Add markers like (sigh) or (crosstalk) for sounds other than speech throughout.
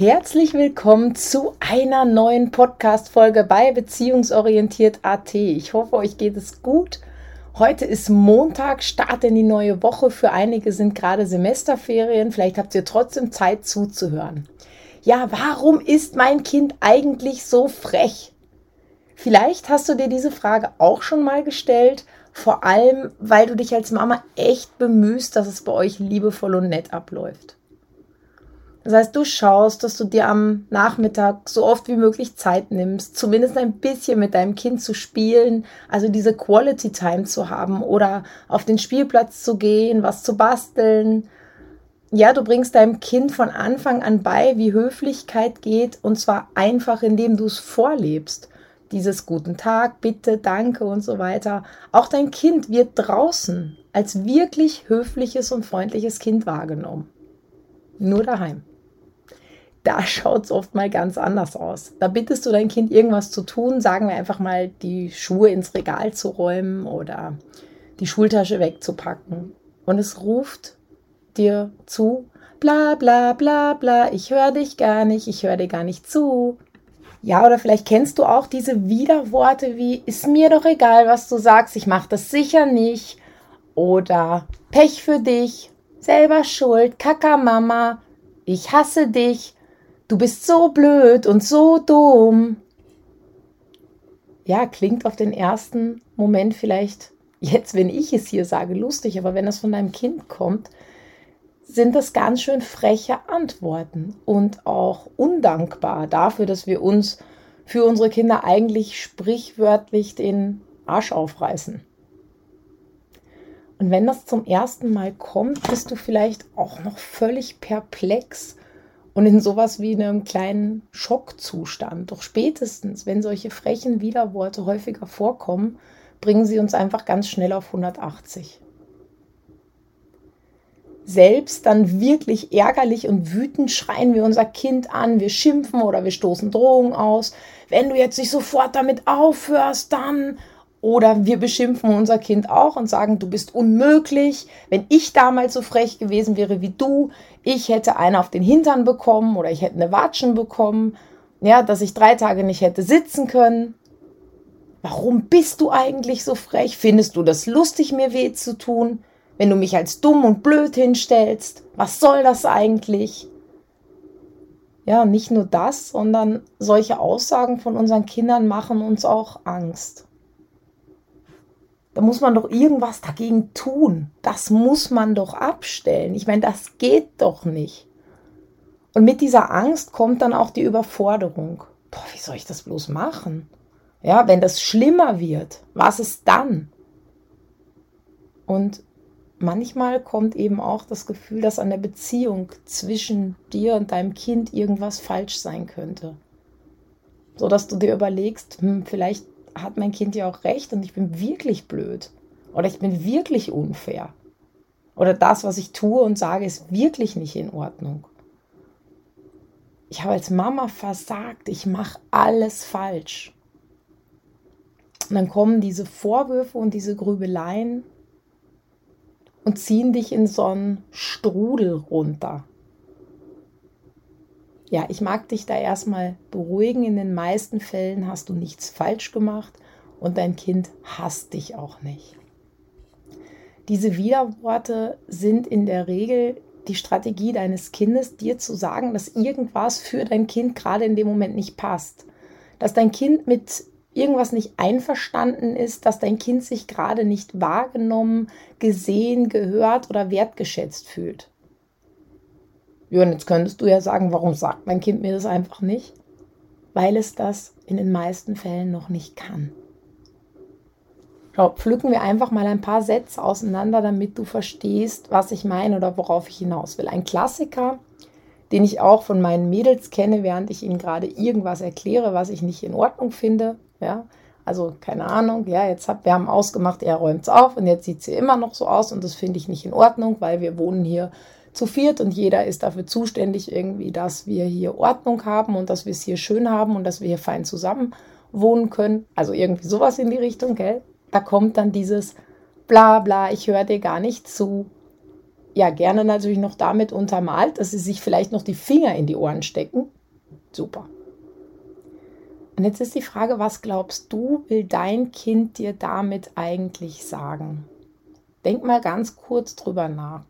Herzlich willkommen zu einer neuen Podcast-Folge bei Beziehungsorientiert AT. Ich hoffe, euch geht es gut. Heute ist Montag, Start in die neue Woche. Für einige sind gerade Semesterferien. Vielleicht habt ihr trotzdem Zeit zuzuhören. Ja, warum ist mein Kind eigentlich so frech? Vielleicht hast du dir diese Frage auch schon mal gestellt, vor allem weil du dich als Mama echt bemühst, dass es bei euch liebevoll und nett abläuft. Das heißt, du schaust, dass du dir am Nachmittag so oft wie möglich Zeit nimmst, zumindest ein bisschen mit deinem Kind zu spielen, also diese Quality Time zu haben oder auf den Spielplatz zu gehen, was zu basteln. Ja, du bringst deinem Kind von Anfang an bei, wie Höflichkeit geht und zwar einfach, indem du es vorlebst. Dieses guten Tag, bitte, danke und so weiter. Auch dein Kind wird draußen als wirklich höfliches und freundliches Kind wahrgenommen. Nur daheim da (laughs) schaut es oft mal ganz anders aus. Da bittest du dein Kind irgendwas zu tun, sagen wir einfach mal, die Schuhe ins Regal zu räumen oder die Schultasche wegzupacken. Und es ruft dir zu, bla bla bla bla, ich höre dich gar nicht, ich höre dir gar nicht zu. Ja, oder vielleicht kennst du auch diese Widerworte wie, ist mir doch egal, was du sagst, ich mache das sicher nicht. Oder Pech für dich, selber schuld, Kaka Mama, ich hasse dich, Du bist so blöd und so dumm. Ja, klingt auf den ersten Moment vielleicht jetzt, wenn ich es hier sage, lustig, aber wenn es von deinem Kind kommt, sind das ganz schön freche Antworten und auch undankbar dafür, dass wir uns für unsere Kinder eigentlich sprichwörtlich den Arsch aufreißen. Und wenn das zum ersten Mal kommt, bist du vielleicht auch noch völlig perplex und in sowas wie einem kleinen Schockzustand. Doch spätestens, wenn solche frechen Widerworte häufiger vorkommen, bringen sie uns einfach ganz schnell auf 180. Selbst dann wirklich ärgerlich und wütend schreien wir unser Kind an, wir schimpfen oder wir stoßen Drohungen aus. Wenn du jetzt nicht sofort damit aufhörst, dann oder wir beschimpfen unser Kind auch und sagen, du bist unmöglich. Wenn ich damals so frech gewesen wäre wie du, ich hätte eine auf den Hintern bekommen oder ich hätte eine Watschen bekommen. Ja, dass ich drei Tage nicht hätte sitzen können. Warum bist du eigentlich so frech? Findest du das lustig, mir weh zu tun? Wenn du mich als dumm und blöd hinstellst? Was soll das eigentlich? Ja, nicht nur das, sondern solche Aussagen von unseren Kindern machen uns auch Angst. Da muss man doch irgendwas dagegen tun. Das muss man doch abstellen. Ich meine, das geht doch nicht. Und mit dieser Angst kommt dann auch die Überforderung. Boah, wie soll ich das bloß machen? Ja, wenn das schlimmer wird, was ist dann? Und manchmal kommt eben auch das Gefühl, dass an der Beziehung zwischen dir und deinem Kind irgendwas falsch sein könnte. So dass du dir überlegst, hm, vielleicht hat mein Kind ja auch recht und ich bin wirklich blöd. Oder ich bin wirklich unfair. Oder das, was ich tue und sage, ist wirklich nicht in Ordnung. Ich habe als Mama versagt, ich mache alles falsch. Und dann kommen diese Vorwürfe und diese Grübeleien und ziehen dich in so einen Strudel runter. Ja, ich mag dich da erstmal beruhigen. In den meisten Fällen hast du nichts falsch gemacht und dein Kind hasst dich auch nicht. Diese Widerworte sind in der Regel die Strategie deines Kindes, dir zu sagen, dass irgendwas für dein Kind gerade in dem Moment nicht passt. Dass dein Kind mit irgendwas nicht einverstanden ist, dass dein Kind sich gerade nicht wahrgenommen, gesehen, gehört oder wertgeschätzt fühlt. Und jetzt könntest du ja sagen, warum sagt mein Kind mir das einfach nicht? Weil es das in den meisten Fällen noch nicht kann. Schau, pflücken wir einfach mal ein paar Sätze auseinander, damit du verstehst, was ich meine oder worauf ich hinaus will. Ein Klassiker den ich auch von meinen Mädels kenne, während ich ihnen gerade irgendwas erkläre, was ich nicht in Ordnung finde. Ja, also keine Ahnung, ja, jetzt hat, wir haben ausgemacht, er räumt es auf und jetzt sieht sie immer noch so aus und das finde ich nicht in Ordnung, weil wir wohnen hier zu viert und jeder ist dafür zuständig irgendwie, dass wir hier Ordnung haben und dass wir es hier schön haben und dass wir hier fein zusammen wohnen können. Also irgendwie sowas in die Richtung, gell? Da kommt dann dieses bla bla, ich höre dir gar nicht zu. Ja, gerne natürlich noch damit untermalt, dass sie sich vielleicht noch die Finger in die Ohren stecken. Super. Und jetzt ist die Frage, was glaubst du, will dein Kind dir damit eigentlich sagen? Denk mal ganz kurz drüber nach.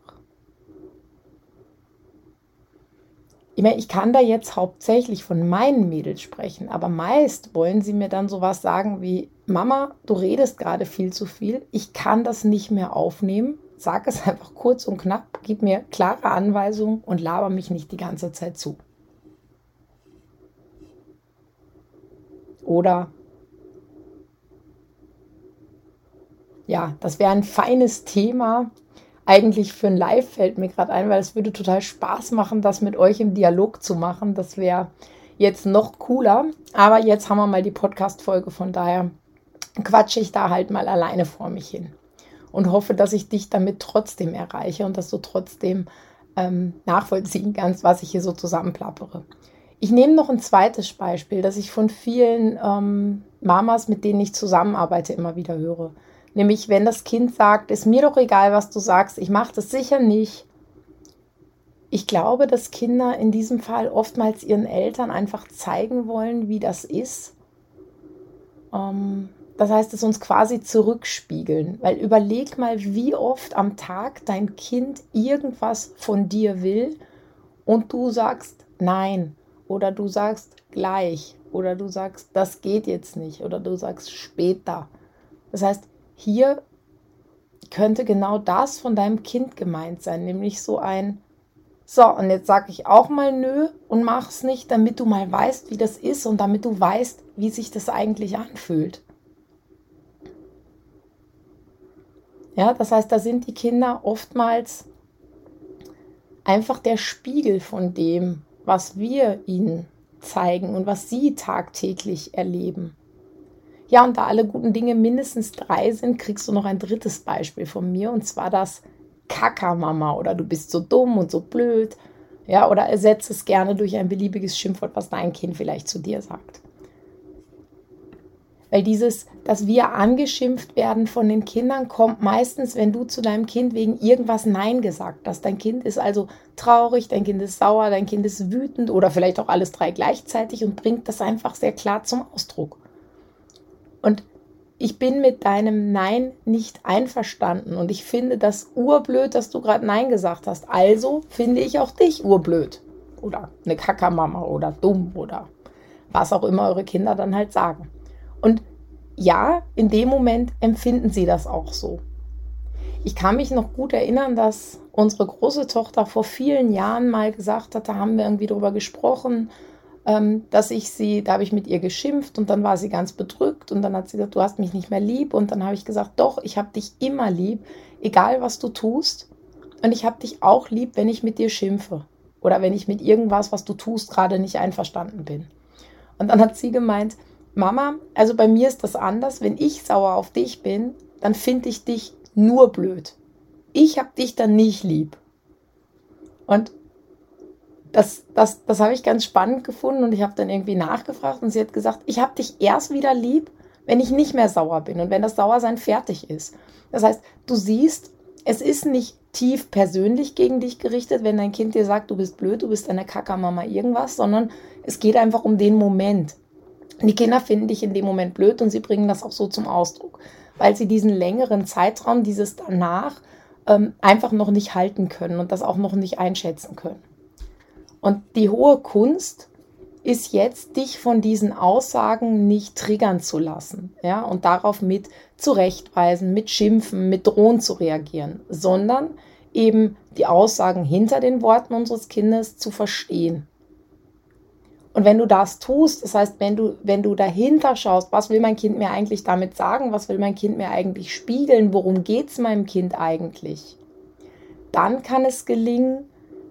Ich meine, ich kann da jetzt hauptsächlich von meinen Mädels sprechen, aber meist wollen sie mir dann sowas sagen wie, Mama, du redest gerade viel zu viel, ich kann das nicht mehr aufnehmen. Sag es (laughs) einfach kurz und knapp, gib mir klare Anweisungen und laber mich nicht die ganze Zeit zu. Oder ja, das wäre ein feines Thema. Eigentlich für ein Live fällt mir gerade ein, weil es würde total Spaß machen, das mit euch im Dialog zu machen. Das wäre jetzt noch cooler. Aber jetzt haben wir mal die Podcast-Folge, von daher quatsche ich da halt mal alleine vor mich hin und hoffe, dass ich dich damit trotzdem erreiche und dass du trotzdem ähm, nachvollziehen kannst, was ich hier so zusammenplappere. Ich nehme noch ein zweites Beispiel, das ich von vielen ähm, Mamas, mit denen ich zusammenarbeite, immer wieder höre. Nämlich, wenn das Kind sagt, ist mir doch egal, was du sagst, ich mache das sicher nicht. Ich glaube, dass Kinder in diesem Fall oftmals ihren Eltern einfach zeigen wollen, wie das ist. Ähm, das heißt, es uns quasi zurückspiegeln. Weil überleg mal, wie oft am Tag dein Kind irgendwas von dir will und du sagst nein oder du sagst gleich oder du sagst, das geht jetzt nicht oder du sagst später. Das heißt, hier könnte genau das von deinem Kind gemeint sein, nämlich so ein so, und jetzt sage ich auch mal nö und mach es nicht, damit du mal weißt, wie das ist und damit du weißt, wie sich das eigentlich anfühlt. Ja, das heißt, da sind die Kinder oftmals einfach der Spiegel von dem, was wir ihnen zeigen und was sie tagtäglich erleben. Ja, und da alle guten Dinge mindestens drei sind, kriegst du noch ein drittes Beispiel von mir und zwar das Kackermama oder du bist so dumm und so blöd. Ja, oder ersetze es gerne durch ein beliebiges Schimpfwort, was dein Kind vielleicht zu dir sagt. Weil dieses, dass wir angeschimpft werden von den Kindern, kommt meistens, wenn du zu deinem Kind wegen irgendwas Nein gesagt hast. Dein Kind ist also traurig, dein Kind ist sauer, dein Kind ist wütend oder vielleicht auch alles drei gleichzeitig und bringt das einfach sehr klar zum Ausdruck. Und ich bin mit deinem Nein nicht einverstanden und ich finde das urblöd, dass du gerade Nein gesagt hast. Also finde ich auch dich urblöd. Oder eine Kackermama oder dumm oder was auch immer eure Kinder dann halt sagen. Und ja, in dem Moment empfinden sie das auch so. Ich kann mich noch gut erinnern, dass unsere große Tochter vor vielen Jahren mal gesagt hat, da haben wir irgendwie drüber gesprochen, dass ich sie, da habe ich mit ihr geschimpft und dann war sie ganz bedrückt und dann hat sie gesagt, du hast mich nicht mehr lieb und dann habe ich gesagt, doch, ich habe dich immer lieb, egal was du tust und ich habe dich auch lieb, wenn ich mit dir schimpfe oder wenn ich mit irgendwas, was du tust, gerade nicht einverstanden bin. Und dann hat sie gemeint, Mama, also bei mir ist das anders. Wenn ich sauer auf dich bin, dann finde ich dich nur blöd. Ich habe dich dann nicht lieb. Und das, das, das habe ich ganz spannend gefunden und ich habe dann irgendwie nachgefragt und sie hat gesagt, ich habe dich erst wieder lieb, wenn ich nicht mehr sauer bin und wenn das Sauersein fertig ist. Das heißt, du siehst, es ist nicht tief persönlich gegen dich gerichtet, wenn dein Kind dir sagt, du bist blöd, du bist eine Kackermama, irgendwas, sondern es geht einfach um den Moment. Die Kinder finden dich in dem Moment blöd und sie bringen das auch so zum Ausdruck, weil sie diesen längeren Zeitraum, dieses danach, ähm, einfach noch nicht halten können und das auch noch nicht einschätzen können. Und die hohe Kunst ist jetzt, dich von diesen Aussagen nicht triggern zu lassen, ja, und darauf mit zurechtweisen, mit schimpfen, mit drohen zu reagieren, sondern eben die Aussagen hinter den Worten unseres Kindes zu verstehen. Und wenn du das tust, das heißt, wenn du, wenn du dahinter schaust, was will mein Kind mir eigentlich damit sagen, was will mein Kind mir eigentlich spiegeln, worum geht es meinem Kind eigentlich, dann kann es gelingen,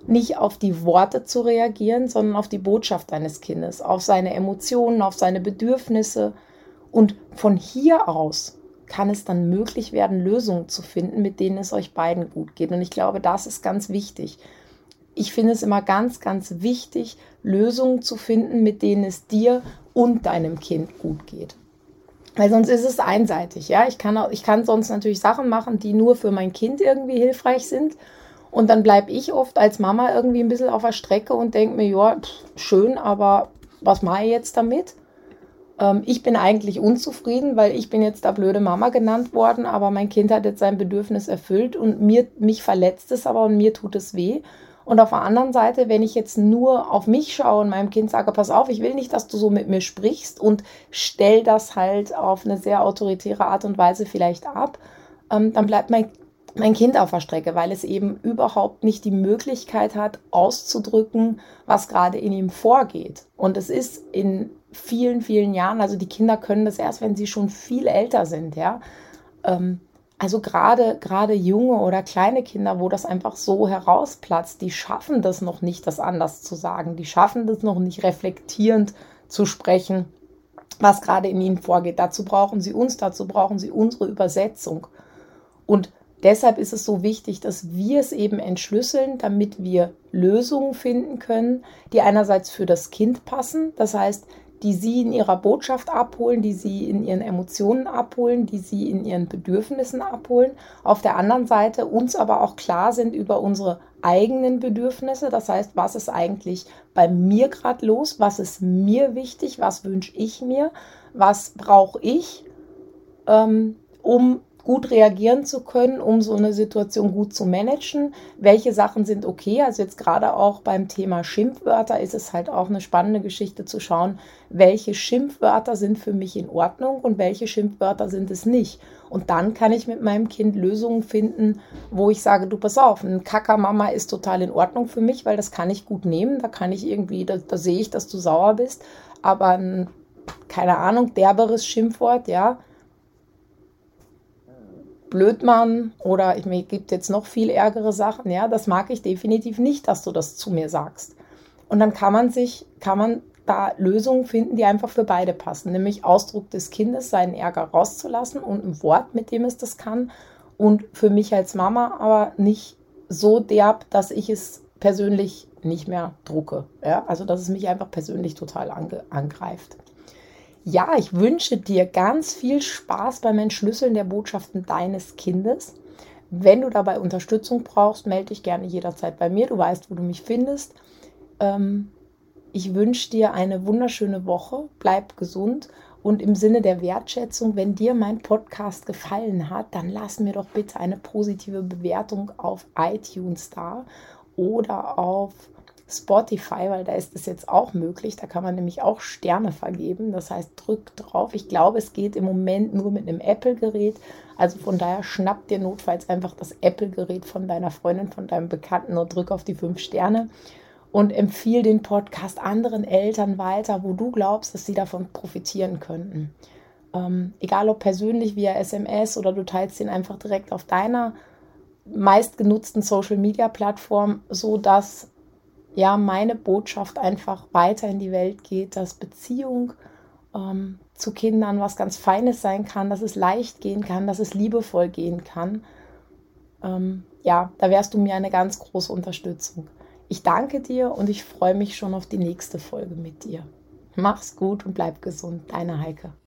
nicht auf die Worte zu reagieren, sondern auf die Botschaft deines Kindes, auf seine Emotionen, auf seine Bedürfnisse. Und von hier aus kann es dann möglich werden, Lösungen zu finden, mit denen es euch beiden gut geht. Und ich glaube, das ist ganz wichtig. Ich finde es immer ganz, ganz wichtig, Lösungen zu finden, mit denen es dir und deinem Kind gut geht. Weil sonst ist es einseitig. Ja? Ich, kann auch, ich kann sonst natürlich Sachen machen, die nur für mein Kind irgendwie hilfreich sind. Und dann bleibe ich oft als Mama irgendwie ein bisschen auf der Strecke und denke mir, ja, schön, aber was mache ich jetzt damit? Ähm, ich bin eigentlich unzufrieden, weil ich bin jetzt da blöde Mama genannt worden, aber mein Kind hat jetzt sein Bedürfnis erfüllt und mir, mich verletzt es aber und mir tut es weh. Und auf der anderen Seite, wenn ich jetzt nur auf mich schaue und meinem Kind sage, pass auf, ich will nicht, dass du so mit mir sprichst und stell das halt auf eine sehr autoritäre Art und Weise vielleicht ab, ähm, dann bleibt mein mein Kind auf der Strecke, weil es eben überhaupt nicht die Möglichkeit hat, auszudrücken, was gerade in ihm vorgeht. Und es ist in vielen, vielen Jahren, also die Kinder können das erst, wenn sie schon viel älter sind, ja. Ähm, also gerade, gerade junge oder kleine Kinder, wo das einfach so herausplatzt, die schaffen das noch nicht, das anders zu sagen. Die schaffen das noch nicht reflektierend zu sprechen, was gerade in ihnen vorgeht. Dazu brauchen sie uns, dazu brauchen sie unsere Übersetzung. Und Deshalb ist es so wichtig, dass wir es eben entschlüsseln, damit wir Lösungen finden können, die einerseits für das Kind passen, das heißt, die sie in ihrer Botschaft abholen, die sie in ihren Emotionen abholen, die sie in ihren Bedürfnissen abholen. Auf der anderen Seite uns aber auch klar sind über unsere eigenen Bedürfnisse. Das heißt, was ist eigentlich bei mir gerade los? Was ist mir wichtig? Was wünsche ich mir? Was brauche ich, ähm, um gut reagieren zu können, um so eine Situation gut zu managen. Welche Sachen sind okay? Also jetzt gerade auch beim Thema Schimpfwörter ist es halt auch eine spannende Geschichte zu schauen, welche Schimpfwörter sind für mich in Ordnung und welche Schimpfwörter sind es nicht. Und dann kann ich mit meinem Kind Lösungen finden, wo ich sage, du pass auf, ein Kackermama ist total in Ordnung für mich, weil das kann ich gut nehmen. Da kann ich irgendwie, da, da sehe ich, dass du sauer bist. Aber ein, keine Ahnung, derberes Schimpfwort, ja, Blödmann oder ich mir gibt jetzt noch viel ärgere Sachen, ja, das mag ich definitiv nicht, dass du das zu mir sagst. Und dann kann man sich, kann man da Lösungen finden, die einfach für beide passen, nämlich Ausdruck des Kindes, seinen Ärger rauszulassen und ein Wort, mit dem es das kann und für mich als Mama aber nicht so derb, dass ich es persönlich nicht mehr drucke, ja, also dass es mich einfach persönlich total angreift. Ja, ich wünsche dir ganz viel Spaß beim Entschlüsseln der Botschaften deines Kindes. Wenn du dabei Unterstützung brauchst, melde dich gerne jederzeit bei mir. Du weißt, wo du mich findest. Ähm, ich wünsche dir eine wunderschöne Woche. Bleib gesund. Und im Sinne der Wertschätzung, wenn dir mein Podcast gefallen hat, dann lass mir doch bitte eine positive Bewertung auf iTunes da oder auf Spotify, weil da ist es jetzt auch möglich. Da kann man nämlich auch Sterne vergeben. Das heißt, drück drauf. Ich glaube, es geht im Moment nur mit einem Apple-Gerät. Also von daher schnapp dir notfalls einfach das Apple-Gerät von deiner Freundin, von deinem Bekannten und drück auf die fünf Sterne und empfiehl den Podcast anderen Eltern weiter, wo du glaubst, dass sie davon profitieren könnten. Ähm, egal ob persönlich via SMS oder du teilst ihn einfach direkt auf deiner meistgenutzten Social Media Plattform, so dass ja, meine Botschaft einfach weiter in die Welt geht, dass Beziehung ähm, zu Kindern was ganz Feines sein kann, dass es leicht gehen kann, dass es liebevoll gehen kann. Ähm, ja, da wärst du mir eine ganz große Unterstützung. Ich danke dir und ich freue mich schon auf die nächste Folge mit dir. Mach's gut und bleib gesund. Deine Heike.